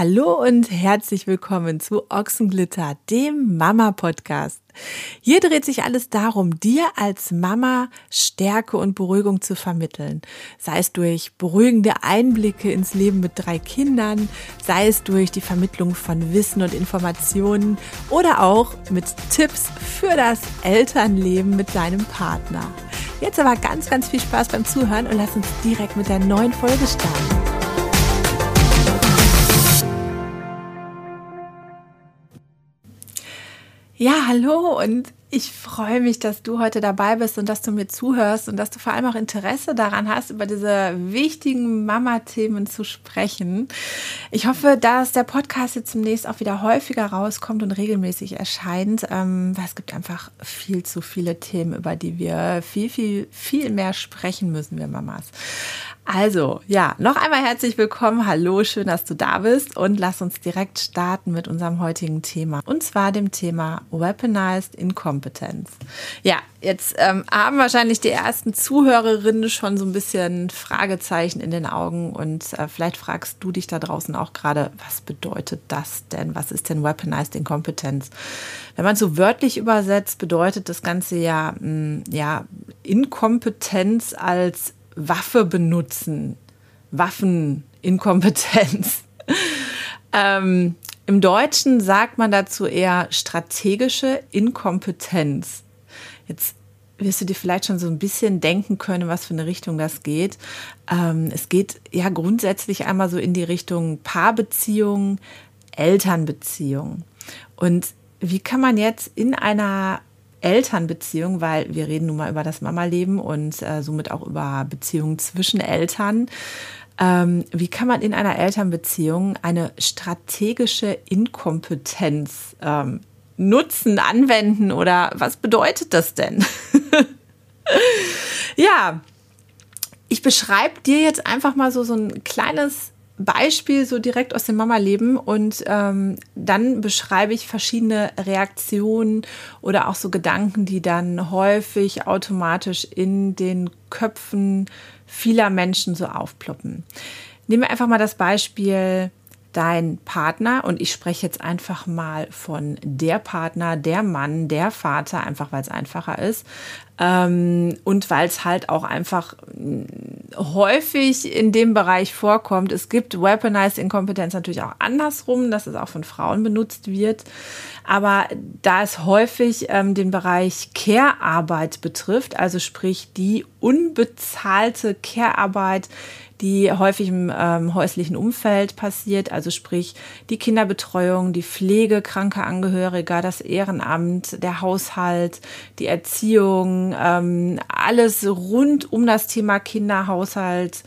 Hallo und herzlich willkommen zu Ochsenglitter, dem Mama-Podcast. Hier dreht sich alles darum, dir als Mama Stärke und Beruhigung zu vermitteln. Sei es durch beruhigende Einblicke ins Leben mit drei Kindern, sei es durch die Vermittlung von Wissen und Informationen oder auch mit Tipps für das Elternleben mit deinem Partner. Jetzt aber ganz, ganz viel Spaß beim Zuhören und lass uns direkt mit der neuen Folge starten. Ja, hallo und ich freue mich, dass du heute dabei bist und dass du mir zuhörst und dass du vor allem auch Interesse daran hast, über diese wichtigen Mama-Themen zu sprechen. Ich hoffe, dass der Podcast jetzt zunächst auch wieder häufiger rauskommt und regelmäßig erscheint, ähm, weil es gibt einfach viel zu viele Themen, über die wir viel, viel, viel mehr sprechen müssen, wir Mamas. Also, ja, noch einmal herzlich willkommen. Hallo, schön, dass du da bist. Und lass uns direkt starten mit unserem heutigen Thema. Und zwar dem Thema Weaponized Incompetence. Ja, jetzt ähm, haben wahrscheinlich die ersten Zuhörerinnen schon so ein bisschen Fragezeichen in den Augen. Und äh, vielleicht fragst du dich da draußen auch gerade, was bedeutet das denn? Was ist denn Weaponized Incompetence? Wenn man so wörtlich übersetzt, bedeutet das Ganze ja, mh, mm, ja Inkompetenz als Waffe benutzen, Waffeninkompetenz. ähm, Im Deutschen sagt man dazu eher strategische Inkompetenz. Jetzt wirst du dir vielleicht schon so ein bisschen denken können, was für eine Richtung das geht. Ähm, es geht ja grundsätzlich einmal so in die Richtung Paarbeziehung, Elternbeziehung. Und wie kann man jetzt in einer Elternbeziehung, weil wir reden nun mal über das Mama-Leben und äh, somit auch über Beziehungen zwischen Eltern. Ähm, wie kann man in einer Elternbeziehung eine strategische Inkompetenz ähm, nutzen, anwenden oder was bedeutet das denn? ja, ich beschreibe dir jetzt einfach mal so, so ein kleines Beispiel so direkt aus dem Mama-Leben und ähm, dann beschreibe ich verschiedene Reaktionen oder auch so Gedanken, die dann häufig automatisch in den Köpfen vieler Menschen so aufploppen. Nehmen wir einfach mal das Beispiel dein Partner. Und ich spreche jetzt einfach mal von der Partner, der Mann, der Vater, einfach weil es einfacher ist. Ähm, und weil es halt auch einfach mm, häufig in dem Bereich vorkommt. Es gibt Weaponized Inkompetenz natürlich auch andersrum, dass es auch von Frauen benutzt wird, aber da es häufig ähm, den Bereich Care-Arbeit betrifft, also sprich die unbezahlte Care-Arbeit, die häufig im ähm, häuslichen Umfeld passiert, also sprich die Kinderbetreuung, die Pflege kranker Angehöriger, das Ehrenamt, der Haushalt, die Erziehung, ähm, alles rund um das Thema Kinderhaushalt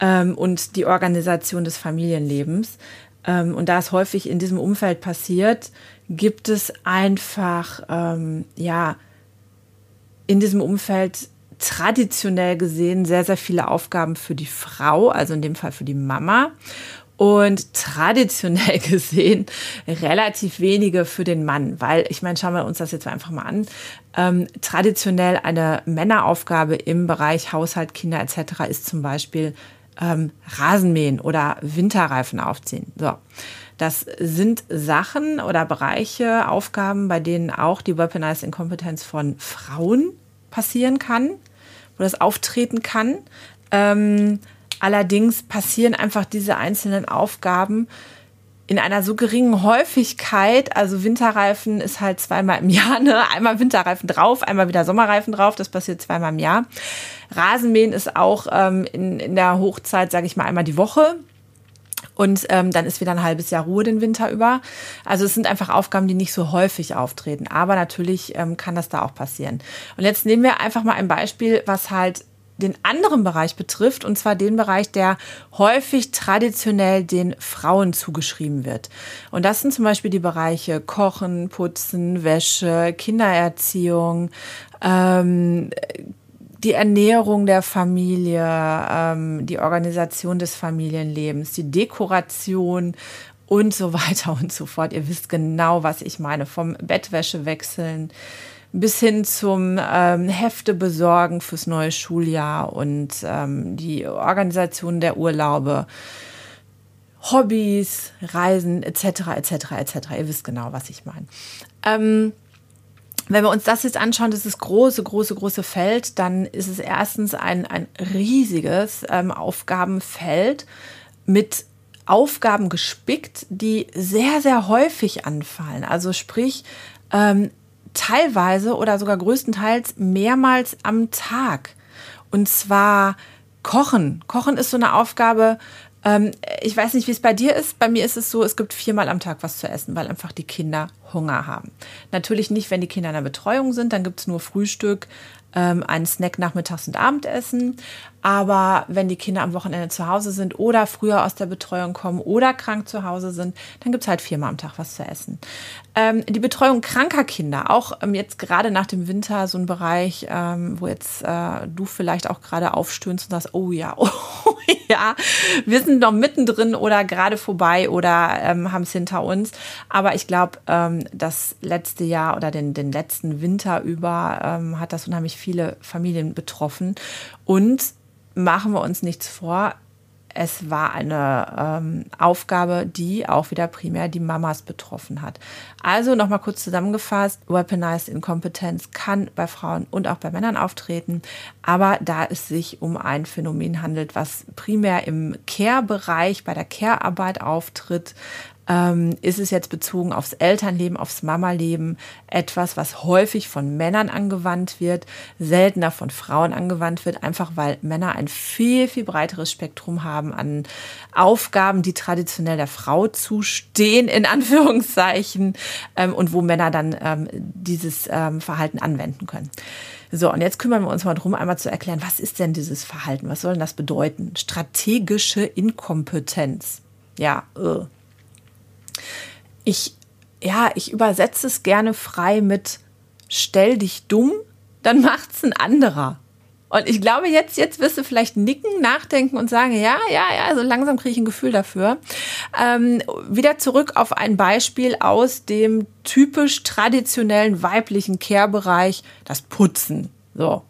ähm, und die Organisation des Familienlebens. Ähm, und da es häufig in diesem Umfeld passiert, gibt es einfach, ähm, ja, in diesem Umfeld traditionell gesehen sehr, sehr viele Aufgaben für die Frau, also in dem Fall für die Mama. Und traditionell gesehen relativ wenige für den Mann, weil ich meine, schauen wir uns das jetzt einfach mal an. Ähm, traditionell eine Männeraufgabe im Bereich Haushalt, Kinder etc. ist zum Beispiel ähm, Rasenmähen oder Winterreifen aufziehen. So. Das sind Sachen oder Bereiche, Aufgaben, bei denen auch die Weaponized Inkompetenz von Frauen passieren kann wo das auftreten kann. Ähm, allerdings passieren einfach diese einzelnen Aufgaben in einer so geringen Häufigkeit, also Winterreifen ist halt zweimal im Jahr, ne? einmal Winterreifen drauf, einmal wieder Sommerreifen drauf, das passiert zweimal im Jahr. Rasenmähen ist auch ähm, in, in der Hochzeit, sage ich mal, einmal die Woche. Und ähm, dann ist wieder ein halbes Jahr Ruhe den Winter über. Also es sind einfach Aufgaben, die nicht so häufig auftreten. Aber natürlich ähm, kann das da auch passieren. Und jetzt nehmen wir einfach mal ein Beispiel, was halt den anderen Bereich betrifft, und zwar den Bereich, der häufig traditionell den Frauen zugeschrieben wird. Und das sind zum Beispiel die Bereiche Kochen, Putzen, Wäsche, Kindererziehung, ähm, die Ernährung der Familie, ähm, die Organisation des Familienlebens, die Dekoration und so weiter und so fort. Ihr wisst genau, was ich meine. Vom Bettwäsche wechseln bis hin zum ähm, Hefte besorgen fürs neue Schuljahr und ähm, die Organisation der Urlaube. Hobbys, Reisen etc. etc. etc. Ihr wisst genau, was ich meine. Ähm, wenn wir uns das jetzt anschauen, dieses große, große, große Feld, dann ist es erstens ein, ein riesiges ähm, Aufgabenfeld mit Aufgaben gespickt, die sehr, sehr häufig anfallen. Also sprich, ähm, teilweise oder sogar größtenteils mehrmals am Tag. Und zwar Kochen. Kochen ist so eine Aufgabe, ähm, ich weiß nicht, wie es bei dir ist. Bei mir ist es so, es gibt viermal am Tag was zu essen, weil einfach die Kinder Hunger haben. Natürlich nicht, wenn die Kinder in der Betreuung sind, dann gibt es nur Frühstück, ähm, einen Snack nachmittags und Abendessen. Aber wenn die Kinder am Wochenende zu Hause sind oder früher aus der Betreuung kommen oder krank zu Hause sind, dann gibt es halt viermal am Tag was zu essen. Ähm, die Betreuung kranker Kinder, auch ähm, jetzt gerade nach dem Winter so ein Bereich, ähm, wo jetzt äh, du vielleicht auch gerade aufstöhnst und sagst, oh ja, oh ja, wir sind noch mittendrin oder gerade vorbei oder ähm, haben es hinter uns. Aber ich glaube, ähm, das letzte Jahr oder den, den letzten Winter über ähm, hat das unheimlich viele Familien betroffen. Und machen wir uns nichts vor, es war eine ähm, Aufgabe, die auch wieder primär die Mamas betroffen hat. Also nochmal kurz zusammengefasst, Weaponized Inkompetenz kann bei Frauen und auch bei Männern auftreten, aber da es sich um ein Phänomen handelt, was primär im Care-Bereich, bei der Care-Arbeit auftritt, ähm, ist es jetzt bezogen aufs Elternleben, aufs Mama-Leben etwas, was häufig von Männern angewandt wird, seltener von Frauen angewandt wird, einfach weil Männer ein viel, viel breiteres Spektrum haben an Aufgaben, die traditionell der Frau zustehen, in Anführungszeichen, ähm, und wo Männer dann ähm, dieses ähm, Verhalten anwenden können. So, und jetzt kümmern wir uns mal darum, einmal zu erklären, was ist denn dieses Verhalten? Was soll denn das bedeuten? Strategische Inkompetenz. Ja, äh, ich, ja, ich übersetze es gerne frei mit stell dich dumm, dann macht's ein anderer. Und ich glaube, jetzt, jetzt wirst du vielleicht nicken, nachdenken und sagen, ja, ja, ja, so langsam kriege ich ein Gefühl dafür. Ähm, wieder zurück auf ein Beispiel aus dem typisch traditionellen weiblichen Care-Bereich, das Putzen. So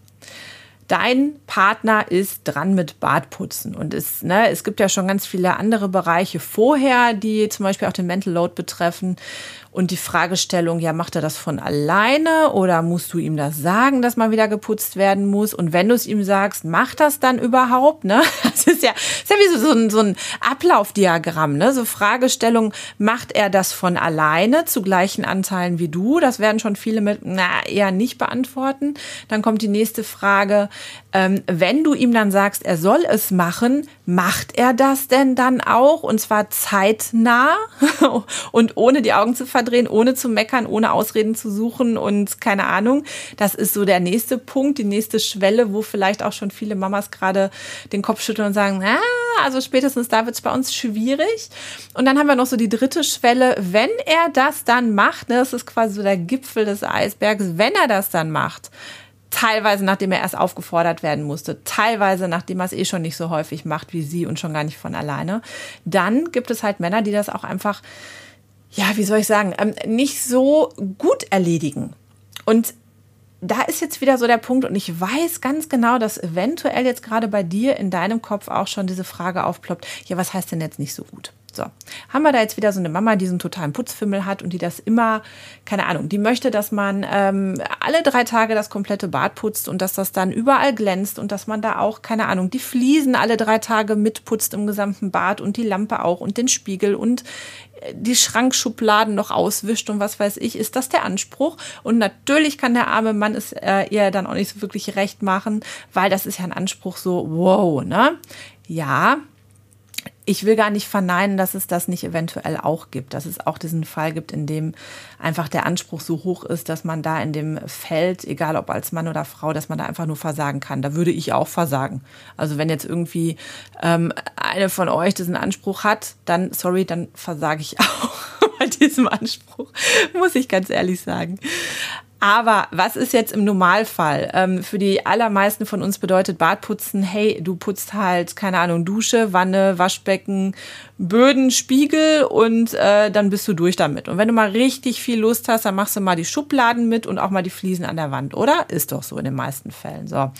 dein Partner ist dran mit Bartputzen und es, ne, es gibt ja schon ganz viele andere Bereiche vorher, die zum Beispiel auch den Mental Load betreffen. Und die Fragestellung, ja, macht er das von alleine oder musst du ihm das sagen, dass mal wieder geputzt werden muss? Und wenn du es ihm sagst, macht das dann überhaupt? Ne? Das ist ja, ist ja wie so, so, ein, so ein Ablaufdiagramm. Ne? So Fragestellung, macht er das von alleine zu gleichen Anteilen wie du? Das werden schon viele mit, na, eher nicht beantworten. Dann kommt die nächste Frage, ähm, wenn du ihm dann sagst, er soll es machen, macht er das denn dann auch? Und zwar zeitnah und ohne die Augen zu verdrehen, ohne zu meckern, ohne Ausreden zu suchen und keine Ahnung. Das ist so der nächste Punkt, die nächste Schwelle, wo vielleicht auch schon viele Mamas gerade den Kopf schütteln und sagen, ah, also spätestens da wird es bei uns schwierig. Und dann haben wir noch so die dritte Schwelle, wenn er das dann macht, ne, das ist quasi so der Gipfel des Eisbergs, wenn er das dann macht, teilweise nachdem er erst aufgefordert werden musste, teilweise nachdem er es eh schon nicht so häufig macht wie sie und schon gar nicht von alleine. Dann gibt es halt Männer, die das auch einfach, ja, wie soll ich sagen, ähm, nicht so gut erledigen. Und da ist jetzt wieder so der Punkt und ich weiß ganz genau, dass eventuell jetzt gerade bei dir in deinem Kopf auch schon diese Frage aufploppt, ja, was heißt denn jetzt nicht so gut? So, haben wir da jetzt wieder so eine Mama, die so einen totalen Putzfimmel hat und die das immer, keine Ahnung, die möchte, dass man ähm, alle drei Tage das komplette Bad putzt und dass das dann überall glänzt und dass man da auch, keine Ahnung, die Fliesen alle drei Tage mitputzt im gesamten Bad und die Lampe auch und den Spiegel und äh, die Schrankschubladen noch auswischt und was weiß ich, ist das der Anspruch. Und natürlich kann der arme Mann es äh, ihr dann auch nicht so wirklich recht machen, weil das ist ja ein Anspruch so, wow, ne? Ja, ich will gar nicht verneinen, dass es das nicht eventuell auch gibt, dass es auch diesen Fall gibt, in dem einfach der Anspruch so hoch ist, dass man da in dem Feld, egal ob als Mann oder Frau, dass man da einfach nur versagen kann. Da würde ich auch versagen. Also wenn jetzt irgendwie ähm, eine von euch diesen Anspruch hat, dann, sorry, dann versage ich auch bei diesem Anspruch, muss ich ganz ehrlich sagen. Aber was ist jetzt im Normalfall? Ähm, für die allermeisten von uns bedeutet Badputzen, hey, du putzt halt, keine Ahnung, Dusche, Wanne, Waschbecken, Böden, Spiegel und äh, dann bist du durch damit. Und wenn du mal richtig viel Lust hast, dann machst du mal die Schubladen mit und auch mal die Fliesen an der Wand, oder? Ist doch so in den meisten Fällen. So.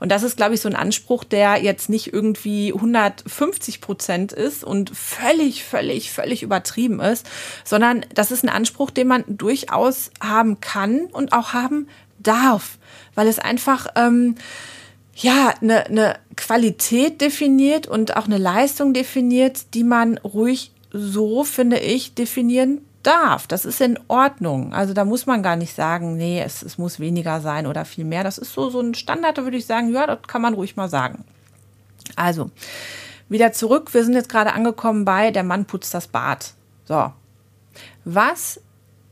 Und das ist, glaube ich, so ein Anspruch, der jetzt nicht irgendwie 150 Prozent ist und völlig, völlig, völlig übertrieben ist, sondern das ist ein Anspruch, den man durchaus haben kann und auch haben darf, weil es einfach ähm, ja eine, eine Qualität definiert und auch eine Leistung definiert, die man ruhig so, finde ich, definieren darf. Das ist in Ordnung. Also da muss man gar nicht sagen, nee, es, es muss weniger sein oder viel mehr. Das ist so, so ein Standard, da würde ich sagen, ja, das kann man ruhig mal sagen. Also, wieder zurück. Wir sind jetzt gerade angekommen bei, der Mann putzt das Bad. So. Was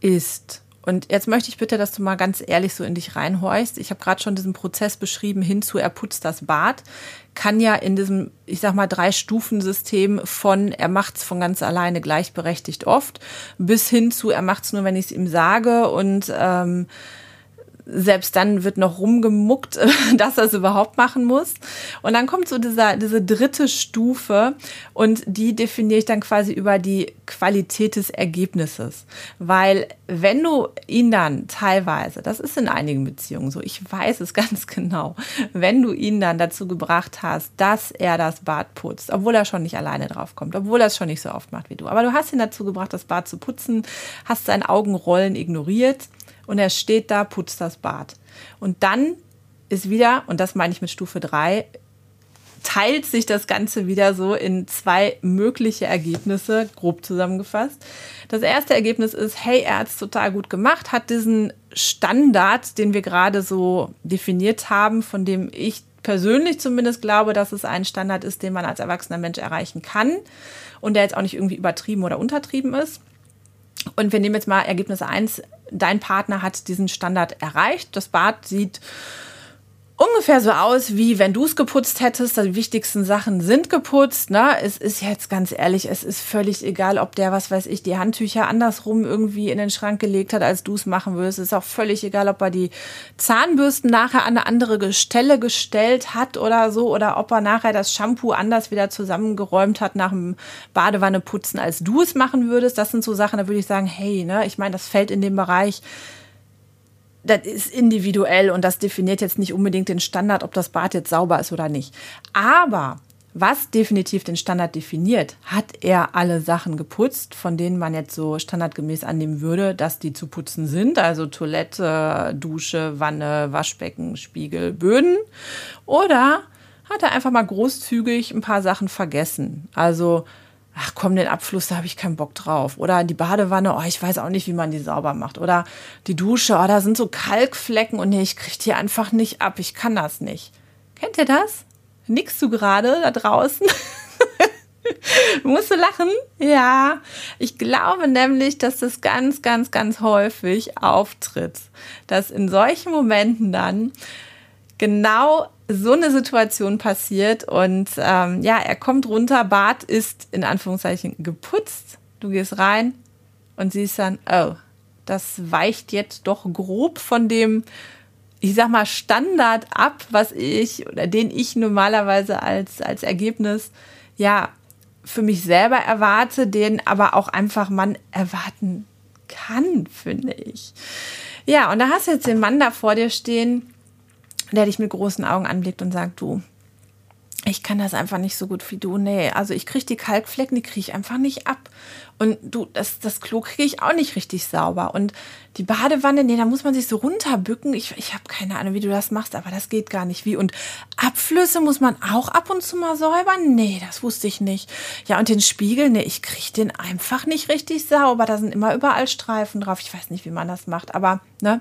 ist und jetzt möchte ich bitte, dass du mal ganz ehrlich so in dich reinhorchst. Ich habe gerade schon diesen Prozess beschrieben, hinzu er putzt das Bad. Kann ja in diesem, ich sag mal, Drei-Stufen-System von er macht's von ganz alleine gleichberechtigt oft, bis hin zu er macht's nur, wenn ich es ihm sage und ähm, selbst dann wird noch rumgemuckt, dass er es überhaupt machen muss. Und dann kommt so dieser, diese dritte Stufe und die definiere ich dann quasi über die Qualität des Ergebnisses. Weil wenn du ihn dann teilweise, das ist in einigen Beziehungen so, ich weiß es ganz genau, wenn du ihn dann dazu gebracht hast, dass er das Bad putzt, obwohl er schon nicht alleine drauf kommt, obwohl er es schon nicht so oft macht wie du, aber du hast ihn dazu gebracht, das Bad zu putzen, hast sein Augenrollen ignoriert, und er steht da, putzt das Bad. Und dann ist wieder, und das meine ich mit Stufe 3, teilt sich das Ganze wieder so in zwei mögliche Ergebnisse, grob zusammengefasst. Das erste Ergebnis ist, hey, er hat es total gut gemacht, hat diesen Standard, den wir gerade so definiert haben, von dem ich persönlich zumindest glaube, dass es ein Standard ist, den man als erwachsener Mensch erreichen kann und der jetzt auch nicht irgendwie übertrieben oder untertrieben ist. Und wir nehmen jetzt mal Ergebnis 1. Dein Partner hat diesen Standard erreicht. Das Bad sieht ungefähr so aus, wie wenn du es geputzt hättest. Die wichtigsten Sachen sind geputzt. Ne? Es ist jetzt ganz ehrlich, es ist völlig egal, ob der, was weiß ich, die Handtücher andersrum irgendwie in den Schrank gelegt hat, als du es machen würdest. Es ist auch völlig egal, ob er die Zahnbürsten nachher an eine andere Stelle gestellt hat oder so, oder ob er nachher das Shampoo anders wieder zusammengeräumt hat nach dem Badewanneputzen, als du es machen würdest. Das sind so Sachen, da würde ich sagen, hey, ne, ich meine, das fällt in den Bereich das ist individuell und das definiert jetzt nicht unbedingt den Standard, ob das Bad jetzt sauber ist oder nicht. Aber was definitiv den Standard definiert, hat er alle Sachen geputzt, von denen man jetzt so standardgemäß annehmen würde, dass die zu putzen sind. Also Toilette, Dusche, Wanne, Waschbecken, Spiegel, Böden. Oder hat er einfach mal großzügig ein paar Sachen vergessen. Also ach komm, den Abfluss, da habe ich keinen Bock drauf. Oder die Badewanne, oh, ich weiß auch nicht, wie man die sauber macht. Oder die Dusche, oh, da sind so Kalkflecken und nee, ich kriege die einfach nicht ab, ich kann das nicht. Kennt ihr das? Nickst du gerade da draußen? Musst du lachen? Ja, ich glaube nämlich, dass das ganz, ganz, ganz häufig auftritt. Dass in solchen Momenten dann genau so eine Situation passiert und ähm, ja, er kommt runter, Bad ist in Anführungszeichen geputzt. Du gehst rein und siehst dann, oh, das weicht jetzt doch grob von dem, ich sag mal, Standard ab, was ich oder den ich normalerweise als, als Ergebnis ja für mich selber erwarte, den aber auch einfach man erwarten kann, finde ich. Ja, und da hast du jetzt den Mann da vor dir stehen, der dich mit großen Augen anblickt und sagt, du, ich kann das einfach nicht so gut wie du. Nee, also ich kriege die Kalkflecken, die kriege ich einfach nicht ab. Und du, das, das Klo kriege ich auch nicht richtig sauber. Und die Badewanne, nee, da muss man sich so runterbücken. Ich, ich habe keine Ahnung, wie du das machst, aber das geht gar nicht wie. Und Abflüsse muss man auch ab und zu mal säubern? Nee, das wusste ich nicht. Ja, und den Spiegel, nee, ich kriege den einfach nicht richtig sauber. Da sind immer überall Streifen drauf. Ich weiß nicht, wie man das macht, aber ne,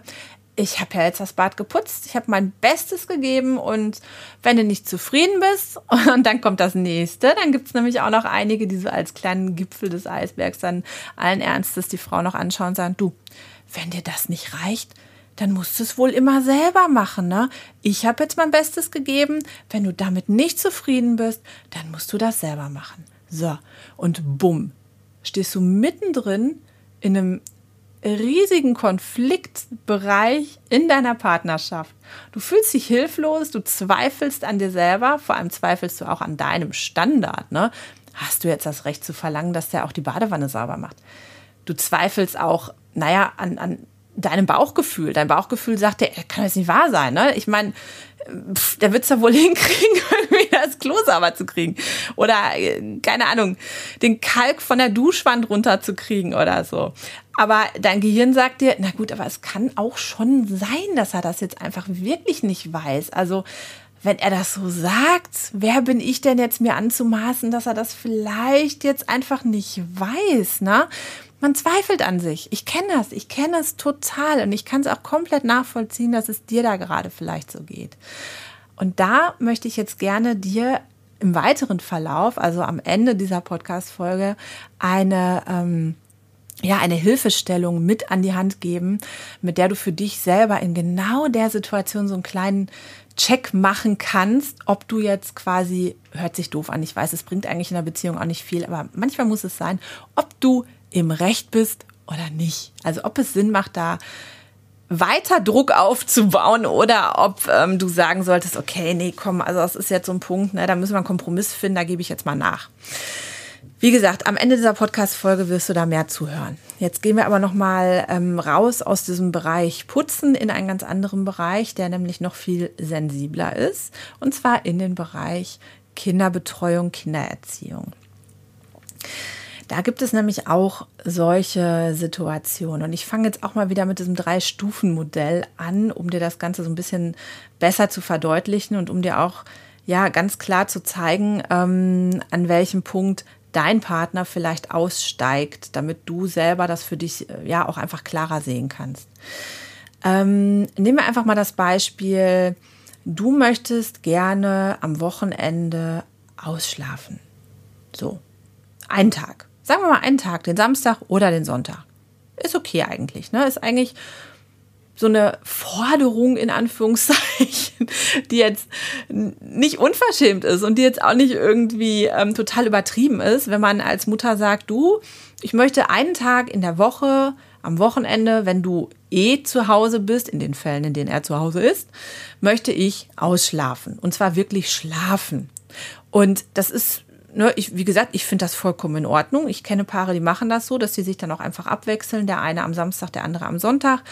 ich habe ja jetzt das Bad geputzt, ich habe mein Bestes gegeben und wenn du nicht zufrieden bist und dann kommt das nächste, dann gibt es nämlich auch noch einige, die so als kleinen Gipfel des Eisbergs dann allen Ernstes die Frau noch anschauen und sagen, du, wenn dir das nicht reicht, dann musst du es wohl immer selber machen, ne? Ich habe jetzt mein Bestes gegeben, wenn du damit nicht zufrieden bist, dann musst du das selber machen. So, und bumm, stehst du mittendrin in einem riesigen Konfliktbereich in deiner Partnerschaft. Du fühlst dich hilflos, du zweifelst an dir selber, vor allem zweifelst du auch an deinem Standard. Ne? Hast du jetzt das Recht zu verlangen, dass der auch die Badewanne sauber macht? Du zweifelst auch, naja, an, an deinem Bauchgefühl. Dein Bauchgefühl sagt dir, kann das nicht wahr sein. Ne? Ich meine, der wird es ja wohl hinkriegen, irgendwie das Klo sauber zu kriegen. Oder, äh, keine Ahnung, den Kalk von der Duschwand runterzukriegen oder so. Aber dein Gehirn sagt dir, na gut, aber es kann auch schon sein, dass er das jetzt einfach wirklich nicht weiß. Also, wenn er das so sagt, wer bin ich denn jetzt mir anzumaßen, dass er das vielleicht jetzt einfach nicht weiß, ne? Man zweifelt an sich. Ich kenne das, ich kenne es total und ich kann es auch komplett nachvollziehen, dass es dir da gerade vielleicht so geht. Und da möchte ich jetzt gerne dir im weiteren Verlauf, also am Ende dieser Podcast-Folge, eine, ähm, ja, eine Hilfestellung mit an die Hand geben, mit der du für dich selber in genau der Situation so einen kleinen Check machen kannst, ob du jetzt quasi, hört sich doof an, ich weiß, es bringt eigentlich in der Beziehung auch nicht viel, aber manchmal muss es sein, ob du im Recht bist oder nicht. Also ob es Sinn macht, da weiter Druck aufzubauen oder ob ähm, du sagen solltest, okay, nee, komm, also das ist jetzt so ein Punkt, ne, da müssen wir einen Kompromiss finden, da gebe ich jetzt mal nach. Wie gesagt, am Ende dieser Podcast-Folge wirst du da mehr zuhören. Jetzt gehen wir aber nochmal ähm, raus aus diesem Bereich Putzen in einen ganz anderen Bereich, der nämlich noch viel sensibler ist, und zwar in den Bereich Kinderbetreuung, Kindererziehung. Da gibt es nämlich auch solche Situationen. Und ich fange jetzt auch mal wieder mit diesem Drei-Stufen-Modell an, um dir das Ganze so ein bisschen besser zu verdeutlichen und um dir auch ja ganz klar zu zeigen, ähm, an welchem Punkt dein Partner vielleicht aussteigt, damit du selber das für dich äh, ja auch einfach klarer sehen kannst. Ähm, nehmen wir einfach mal das Beispiel, du möchtest gerne am Wochenende ausschlafen. So, einen Tag. Sagen wir mal einen Tag, den Samstag oder den Sonntag. Ist okay eigentlich, ne? Ist eigentlich so eine Forderung in Anführungszeichen, die jetzt nicht unverschämt ist und die jetzt auch nicht irgendwie ähm, total übertrieben ist, wenn man als Mutter sagt, du, ich möchte einen Tag in der Woche, am Wochenende, wenn du eh zu Hause bist, in den Fällen, in denen er zu Hause ist, möchte ich ausschlafen. Und zwar wirklich schlafen. Und das ist ne, ich, wie gesagt, ich finde das vollkommen in Ordnung. Ich kenne Paare, die machen das so, dass sie sich dann auch einfach abwechseln. Der eine am Samstag, der andere am Sonntag.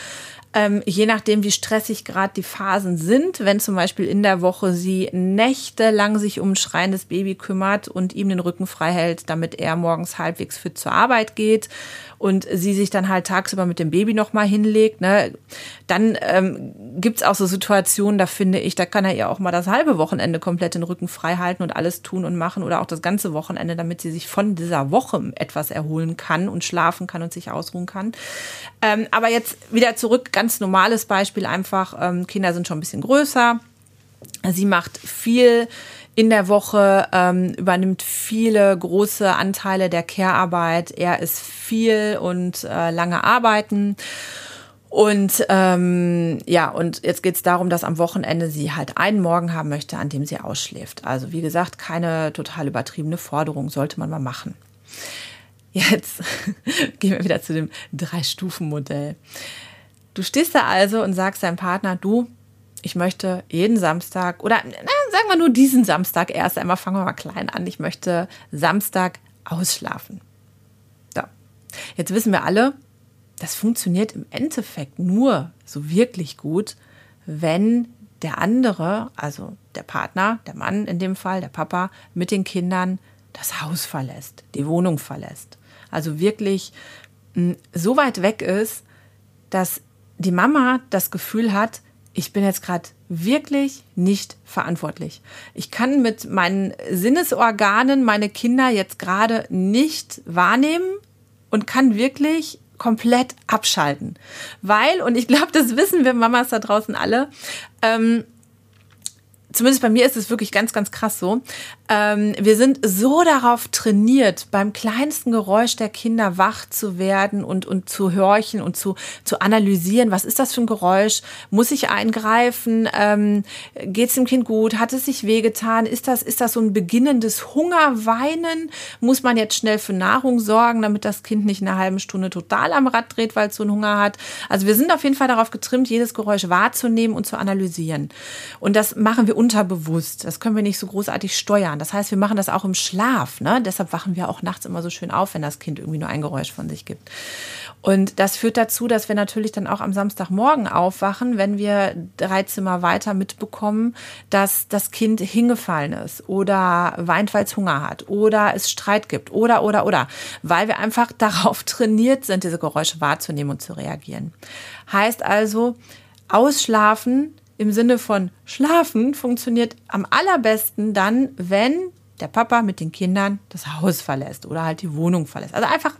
Ähm, je nachdem, wie stressig gerade die Phasen sind, wenn zum Beispiel in der Woche sie nächtelang sich um ein schreiendes Baby kümmert und ihm den Rücken frei hält, damit er morgens halbwegs fit zur Arbeit geht und sie sich dann halt tagsüber mit dem Baby nochmal hinlegt, ne, dann ähm, gibt auch so Situationen, da finde ich, da kann er ihr auch mal das halbe Wochenende komplett den Rücken frei halten und alles tun und machen oder auch das ganze Wochenende, damit sie sich von dieser Woche etwas erholen kann und schlafen kann und sich ausruhen kann. Ähm, aber jetzt wieder zurück, ganz normales Beispiel einfach, ähm, Kinder sind schon ein bisschen größer. Sie macht viel in der Woche, ähm, übernimmt viele große Anteile der Care-Arbeit. Er ist viel und äh, lange arbeiten. Und ähm, ja, und jetzt geht es darum, dass am Wochenende sie halt einen Morgen haben möchte, an dem sie ausschläft. Also wie gesagt, keine total übertriebene Forderung, sollte man mal machen. Jetzt gehen wir wieder zu dem Drei-Stufen-Modell. Du stehst da also und sagst deinem Partner, du, ich möchte jeden Samstag oder na, sagen wir nur diesen Samstag erst einmal, fangen wir mal klein an, ich möchte Samstag ausschlafen. So. Jetzt wissen wir alle, das funktioniert im Endeffekt nur so wirklich gut, wenn der andere, also der Partner, der Mann in dem Fall, der Papa, mit den Kindern das Haus verlässt, die Wohnung verlässt. Also wirklich hm, so weit weg ist, dass die Mama das Gefühl hat, ich bin jetzt gerade wirklich nicht verantwortlich. Ich kann mit meinen Sinnesorganen meine Kinder jetzt gerade nicht wahrnehmen und kann wirklich komplett abschalten. Weil, und ich glaube, das wissen wir Mamas da draußen alle, ähm, zumindest bei mir ist es wirklich ganz, ganz krass so. Ähm, wir sind so darauf trainiert, beim kleinsten Geräusch der Kinder wach zu werden und, und zu horchen und zu, zu analysieren. Was ist das für ein Geräusch? Muss ich eingreifen? Ähm, Geht es dem Kind gut? Hat es sich wehgetan? Ist das, ist das so ein beginnendes Hungerweinen? Muss man jetzt schnell für Nahrung sorgen, damit das Kind nicht in einer halben Stunde total am Rad dreht, weil es so einen Hunger hat? Also wir sind auf jeden Fall darauf getrimmt, jedes Geräusch wahrzunehmen und zu analysieren. Und das machen wir unterbewusst. Das können wir nicht so großartig steuern. Das heißt, wir machen das auch im Schlaf. Ne? Deshalb wachen wir auch nachts immer so schön auf, wenn das Kind irgendwie nur ein Geräusch von sich gibt. Und das führt dazu, dass wir natürlich dann auch am Samstagmorgen aufwachen, wenn wir drei Zimmer weiter mitbekommen, dass das Kind hingefallen ist oder weint, weil es Hunger hat oder es Streit gibt oder, oder, oder. Weil wir einfach darauf trainiert sind, diese Geräusche wahrzunehmen und zu reagieren. Heißt also, ausschlafen im Sinne von schlafen funktioniert am allerbesten dann, wenn der Papa mit den Kindern das Haus verlässt oder halt die Wohnung verlässt. Also einfach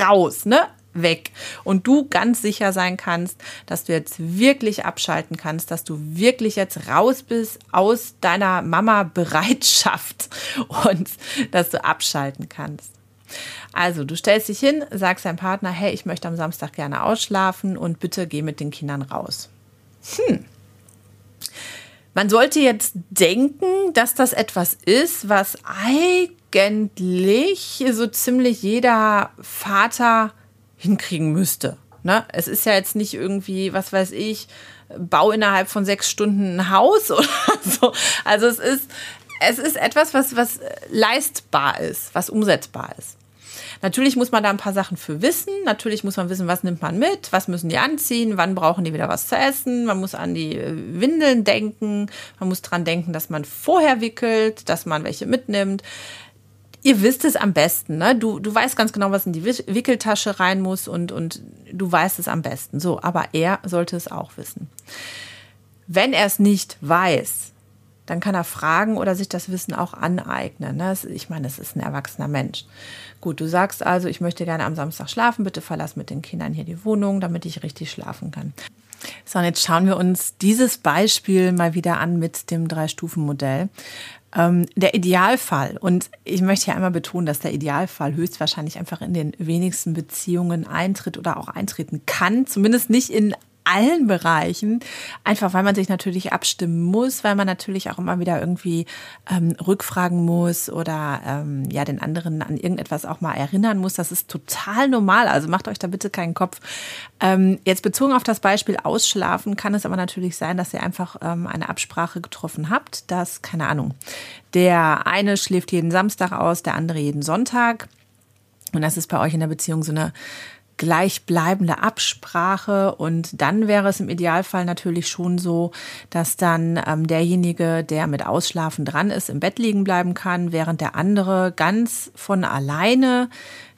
raus, ne? Weg. Und du ganz sicher sein kannst, dass du jetzt wirklich abschalten kannst, dass du wirklich jetzt raus bist aus deiner Mama-Bereitschaft und dass du abschalten kannst. Also, du stellst dich hin, sagst deinem Partner, hey, ich möchte am Samstag gerne ausschlafen und bitte geh mit den Kindern raus. Hm, man sollte jetzt denken, dass das etwas ist, was eigentlich so ziemlich jeder Vater hinkriegen müsste. Ne? Es ist ja jetzt nicht irgendwie, was weiß ich, bau innerhalb von sechs Stunden ein Haus oder so. Also es ist, es ist etwas, was, was leistbar ist, was umsetzbar ist. Natürlich muss man da ein paar Sachen für wissen. Natürlich muss man wissen, was nimmt man mit, was müssen die anziehen, wann brauchen die wieder was zu essen. Man muss an die äh, Windeln denken. Man muss dran denken, dass man vorher wickelt, dass man welche mitnimmt. Ihr wisst es am besten, ne? Du, du weißt ganz genau, was in die Wickeltasche rein muss und, und du weißt es am besten. So, aber er sollte es auch wissen. Wenn er es nicht weiß, dann kann er fragen oder sich das Wissen auch aneignen. Ne? Ich meine, es ist ein erwachsener Mensch. Gut, du sagst also, ich möchte gerne am Samstag schlafen, bitte verlass mit den Kindern hier die Wohnung, damit ich richtig schlafen kann. So, und jetzt schauen wir uns dieses Beispiel mal wieder an mit dem Drei-Stufen-Modell. Ähm, der Idealfall, und ich möchte ja einmal betonen, dass der Idealfall höchstwahrscheinlich einfach in den wenigsten Beziehungen eintritt oder auch eintreten kann, zumindest nicht in allen Bereichen, einfach weil man sich natürlich abstimmen muss, weil man natürlich auch immer wieder irgendwie ähm, rückfragen muss oder ähm, ja den anderen an irgendetwas auch mal erinnern muss. Das ist total normal. Also macht euch da bitte keinen Kopf. Ähm, jetzt bezogen auf das Beispiel Ausschlafen kann es aber natürlich sein, dass ihr einfach ähm, eine Absprache getroffen habt, dass keine Ahnung der eine schläft jeden Samstag aus, der andere jeden Sonntag. Und das ist bei euch in der Beziehung so eine gleichbleibende Absprache. Und dann wäre es im Idealfall natürlich schon so, dass dann ähm, derjenige, der mit Ausschlafen dran ist, im Bett liegen bleiben kann, während der andere ganz von alleine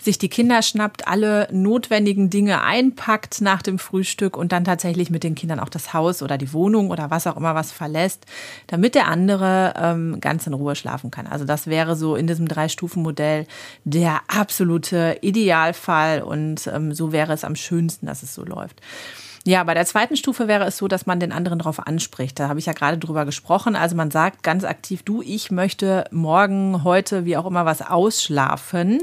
sich die Kinder schnappt, alle notwendigen Dinge einpackt nach dem Frühstück und dann tatsächlich mit den Kindern auch das Haus oder die Wohnung oder was auch immer was verlässt, damit der andere ähm, ganz in Ruhe schlafen kann. Also das wäre so in diesem Drei-Stufen-Modell der absolute Idealfall und ähm, so wäre es am schönsten, dass es so läuft. Ja, bei der zweiten Stufe wäre es so, dass man den anderen darauf anspricht. Da habe ich ja gerade drüber gesprochen. Also man sagt ganz aktiv, du, ich möchte morgen, heute, wie auch immer, was ausschlafen.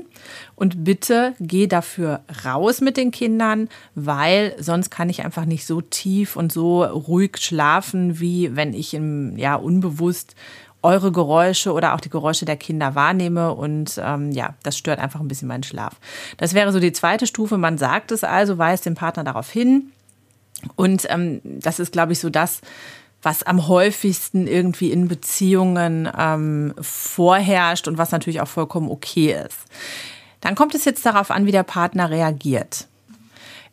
Und bitte geh dafür raus mit den Kindern, weil sonst kann ich einfach nicht so tief und so ruhig schlafen, wie wenn ich im, ja, unbewusst eure Geräusche oder auch die Geräusche der Kinder wahrnehme und ähm, ja, das stört einfach ein bisschen meinen Schlaf. Das wäre so die zweite Stufe. Man sagt es also, weist den Partner darauf hin. Und ähm, das ist, glaube ich, so das, was am häufigsten irgendwie in Beziehungen ähm, vorherrscht und was natürlich auch vollkommen okay ist. Dann kommt es jetzt darauf an, wie der Partner reagiert.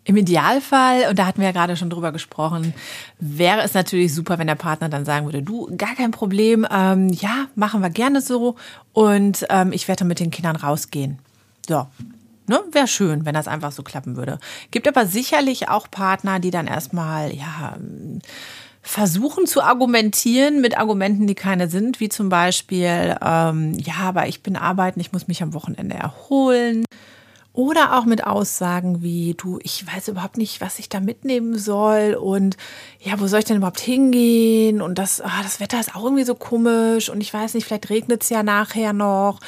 Im Idealfall, und da hatten wir ja gerade schon drüber gesprochen, wäre es natürlich super, wenn der Partner dann sagen würde, du, gar kein Problem, ähm, ja, machen wir gerne so und ähm, ich werde mit den Kindern rausgehen. So, Ne? Wäre schön, wenn das einfach so klappen würde. Gibt aber sicherlich auch Partner, die dann erstmal, ja, versuchen zu argumentieren mit Argumenten, die keine sind, wie zum Beispiel, ähm, ja, aber ich bin arbeiten, ich muss mich am Wochenende erholen. Oder auch mit Aussagen wie, du, ich weiß überhaupt nicht, was ich da mitnehmen soll und ja, wo soll ich denn überhaupt hingehen? Und das, ah, das Wetter ist auch irgendwie so komisch und ich weiß nicht, vielleicht regnet es ja nachher noch.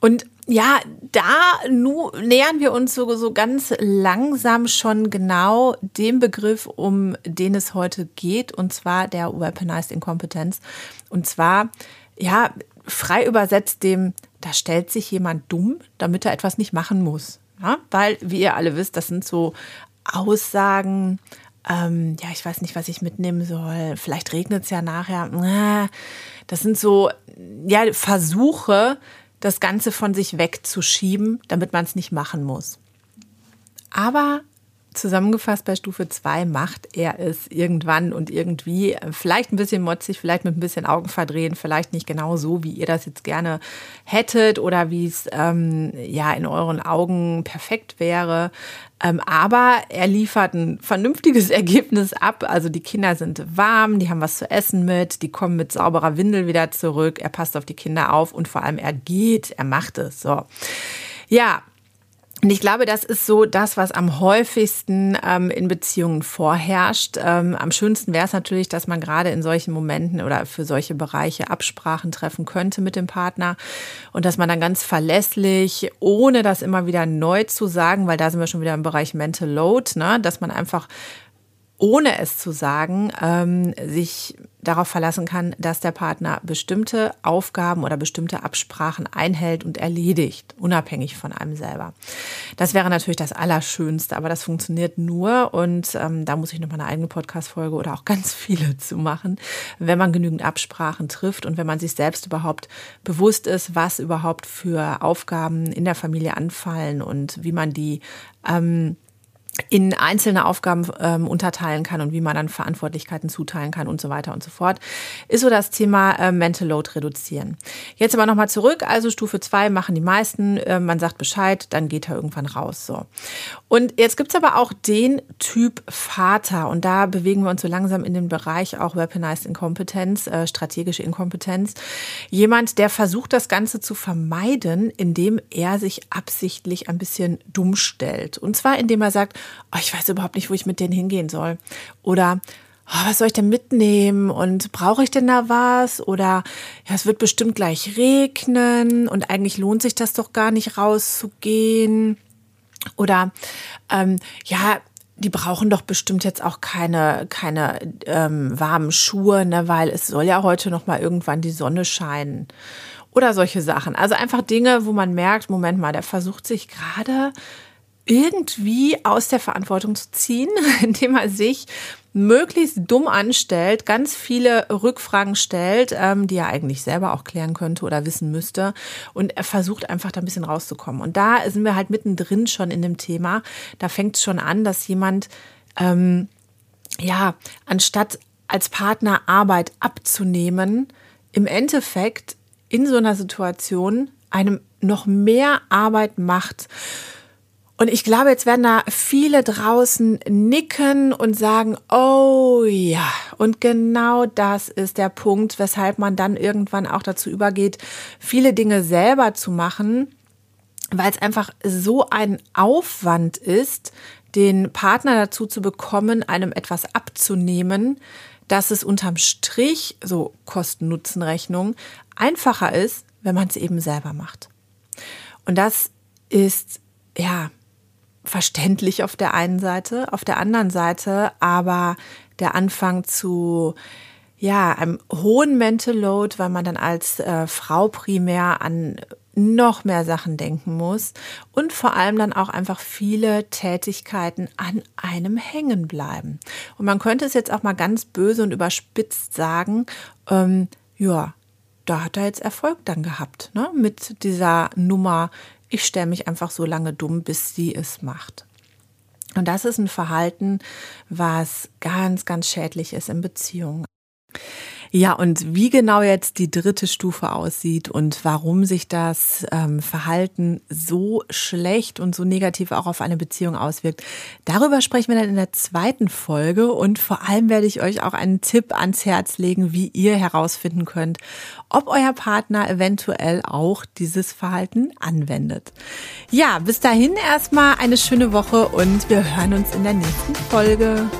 Und ja, da nu, nähern wir uns so, so ganz langsam schon genau dem Begriff, um den es heute geht, und zwar der Weaponized Incompetence. Und zwar, ja, frei übersetzt dem, da stellt sich jemand dumm, damit er etwas nicht machen muss. Ja, weil, wie ihr alle wisst, das sind so Aussagen, ähm, ja, ich weiß nicht, was ich mitnehmen soll. Vielleicht regnet es ja nachher. Das sind so, ja, Versuche, das Ganze von sich wegzuschieben, damit man es nicht machen muss. Aber Zusammengefasst bei Stufe 2 macht er es irgendwann und irgendwie, vielleicht ein bisschen motzig, vielleicht mit ein bisschen Augen verdrehen, vielleicht nicht genau so, wie ihr das jetzt gerne hättet oder wie es ähm, ja in euren Augen perfekt wäre. Ähm, aber er liefert ein vernünftiges Ergebnis ab. Also die Kinder sind warm, die haben was zu essen mit, die kommen mit sauberer Windel wieder zurück. Er passt auf die Kinder auf und vor allem er geht, er macht es. So. Ja, und ich glaube, das ist so das, was am häufigsten ähm, in Beziehungen vorherrscht. Ähm, am schönsten wäre es natürlich, dass man gerade in solchen Momenten oder für solche Bereiche Absprachen treffen könnte mit dem Partner und dass man dann ganz verlässlich, ohne das immer wieder neu zu sagen, weil da sind wir schon wieder im Bereich Mental Load, ne, dass man einfach ohne es zu sagen, ähm, sich darauf verlassen kann, dass der Partner bestimmte Aufgaben oder bestimmte Absprachen einhält und erledigt, unabhängig von einem selber. Das wäre natürlich das Allerschönste, aber das funktioniert nur und ähm, da muss ich noch mal eine eigene Podcast-Folge oder auch ganz viele zu machen, wenn man genügend Absprachen trifft und wenn man sich selbst überhaupt bewusst ist, was überhaupt für Aufgaben in der Familie anfallen und wie man die ähm, in einzelne Aufgaben ähm, unterteilen kann und wie man dann Verantwortlichkeiten zuteilen kann und so weiter und so fort, ist so das Thema äh, Mental Load reduzieren. Jetzt aber nochmal zurück, also Stufe 2 machen die meisten, äh, man sagt Bescheid, dann geht er irgendwann raus. So. Und jetzt gibt's aber auch den Typ Vater und da bewegen wir uns so langsam in den Bereich auch Weaponized Inkompetenz, äh, strategische Inkompetenz. Jemand, der versucht, das Ganze zu vermeiden, indem er sich absichtlich ein bisschen dumm stellt. Und zwar indem er sagt, oh, ich weiß überhaupt nicht, wo ich mit denen hingehen soll. Oder oh, was soll ich denn mitnehmen und brauche ich denn da was? Oder ja, es wird bestimmt gleich regnen und eigentlich lohnt sich das doch gar nicht rauszugehen. Oder ähm, ja, die brauchen doch bestimmt jetzt auch keine, keine ähm, warmen Schuhe, ne, weil es soll ja heute noch mal irgendwann die Sonne scheinen. Oder solche Sachen. Also einfach Dinge, wo man merkt, Moment mal, der versucht sich gerade irgendwie aus der Verantwortung zu ziehen, indem er sich möglichst dumm anstellt, ganz viele Rückfragen stellt, ähm, die er eigentlich selber auch klären könnte oder wissen müsste. Und er versucht einfach da ein bisschen rauszukommen. Und da sind wir halt mittendrin schon in dem Thema. Da fängt es schon an, dass jemand, ähm, ja, anstatt als Partner Arbeit abzunehmen, im Endeffekt in so einer Situation einem noch mehr Arbeit macht. Und ich glaube, jetzt werden da viele draußen nicken und sagen, oh ja, und genau das ist der Punkt, weshalb man dann irgendwann auch dazu übergeht, viele Dinge selber zu machen, weil es einfach so ein Aufwand ist, den Partner dazu zu bekommen, einem etwas abzunehmen, dass es unterm Strich, so Kosten-Nutzen-Rechnung, einfacher ist, wenn man es eben selber macht. Und das ist, ja, verständlich auf der einen Seite, auf der anderen Seite aber der Anfang zu ja, einem hohen Mental Load, weil man dann als äh, Frau primär an noch mehr Sachen denken muss und vor allem dann auch einfach viele Tätigkeiten an einem hängen bleiben. Und man könnte es jetzt auch mal ganz böse und überspitzt sagen, ähm, ja, da hat er jetzt Erfolg dann gehabt, ne? mit dieser Nummer ich stelle mich einfach so lange dumm, bis sie es macht. Und das ist ein Verhalten, was ganz, ganz schädlich ist in Beziehungen. Ja, und wie genau jetzt die dritte Stufe aussieht und warum sich das ähm, Verhalten so schlecht und so negativ auch auf eine Beziehung auswirkt, darüber sprechen wir dann in der zweiten Folge und vor allem werde ich euch auch einen Tipp ans Herz legen, wie ihr herausfinden könnt, ob euer Partner eventuell auch dieses Verhalten anwendet. Ja, bis dahin erstmal eine schöne Woche und wir hören uns in der nächsten Folge.